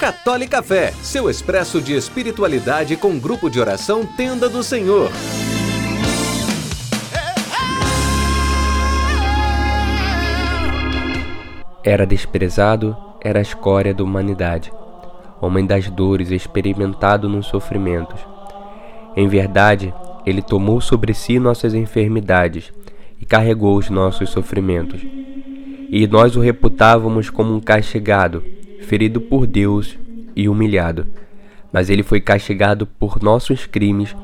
Católica Fé, seu expresso de espiritualidade com grupo de oração Tenda do Senhor. Era desprezado, era a escória da humanidade, homem das dores, experimentado nos sofrimentos. Em verdade, ele tomou sobre si nossas enfermidades e carregou os nossos sofrimentos. E nós o reputávamos como um castigado, ferido por Deus e humilhado. Mas ele foi castigado por nossos crimes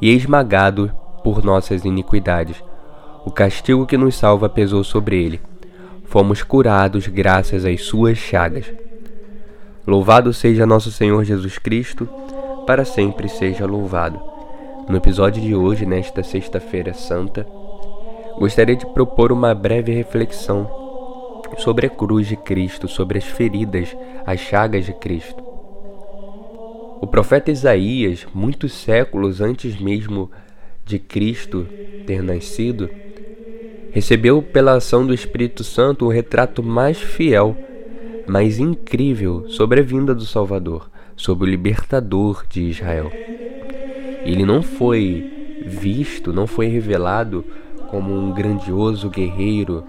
e esmagado por nossas iniquidades. O castigo que nos salva pesou sobre ele. Fomos curados graças às suas chagas. Louvado seja nosso Senhor Jesus Cristo, para sempre seja louvado. No episódio de hoje, nesta Sexta-feira Santa, gostaria de propor uma breve reflexão sobre a cruz de Cristo, sobre as feridas, as chagas de Cristo. O profeta Isaías, muitos séculos antes mesmo de Cristo ter nascido, recebeu pela ação do Espírito Santo o retrato mais fiel, mais incrível sobre a vinda do Salvador, sobre o libertador de Israel. Ele não foi visto, não foi revelado como um grandioso guerreiro,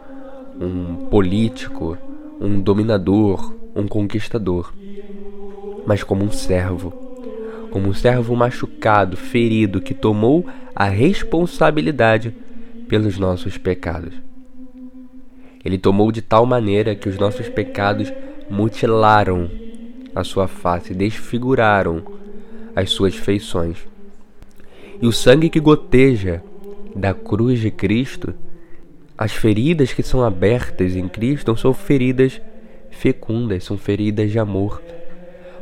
um político, um dominador, um conquistador, mas como um servo, como um servo machucado, ferido, que tomou a responsabilidade pelos nossos pecados. Ele tomou de tal maneira que os nossos pecados mutilaram a sua face, desfiguraram as suas feições. E o sangue que goteja da cruz de Cristo, as feridas que são abertas em Cristo são feridas fecundas, são feridas de amor.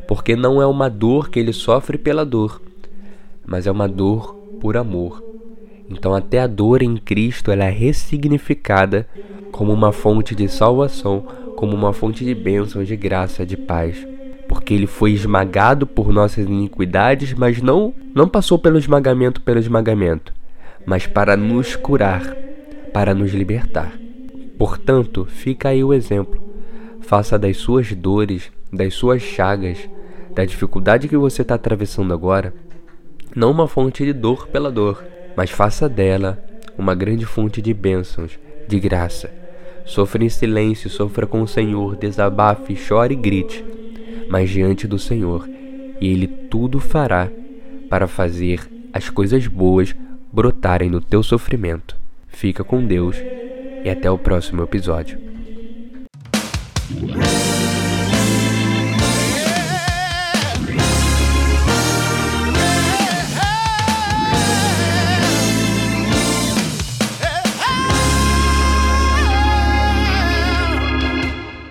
Porque não é uma dor que ele sofre pela dor, mas é uma dor por amor. Então até a dor em Cristo ela é ressignificada como uma fonte de salvação, como uma fonte de bênção, de graça, de paz porque ele foi esmagado por nossas iniquidades, mas não não passou pelo esmagamento pelo esmagamento, mas para nos curar, para nos libertar. Portanto, fica aí o exemplo. Faça das suas dores, das suas chagas, da dificuldade que você está atravessando agora, não uma fonte de dor pela dor, mas faça dela uma grande fonte de bênçãos, de graça. Sofra em silêncio, sofra com o Senhor, desabafe, chore e grite mas diante do Senhor, e Ele tudo fará para fazer as coisas boas brotarem no teu sofrimento. Fica com Deus e até o próximo episódio.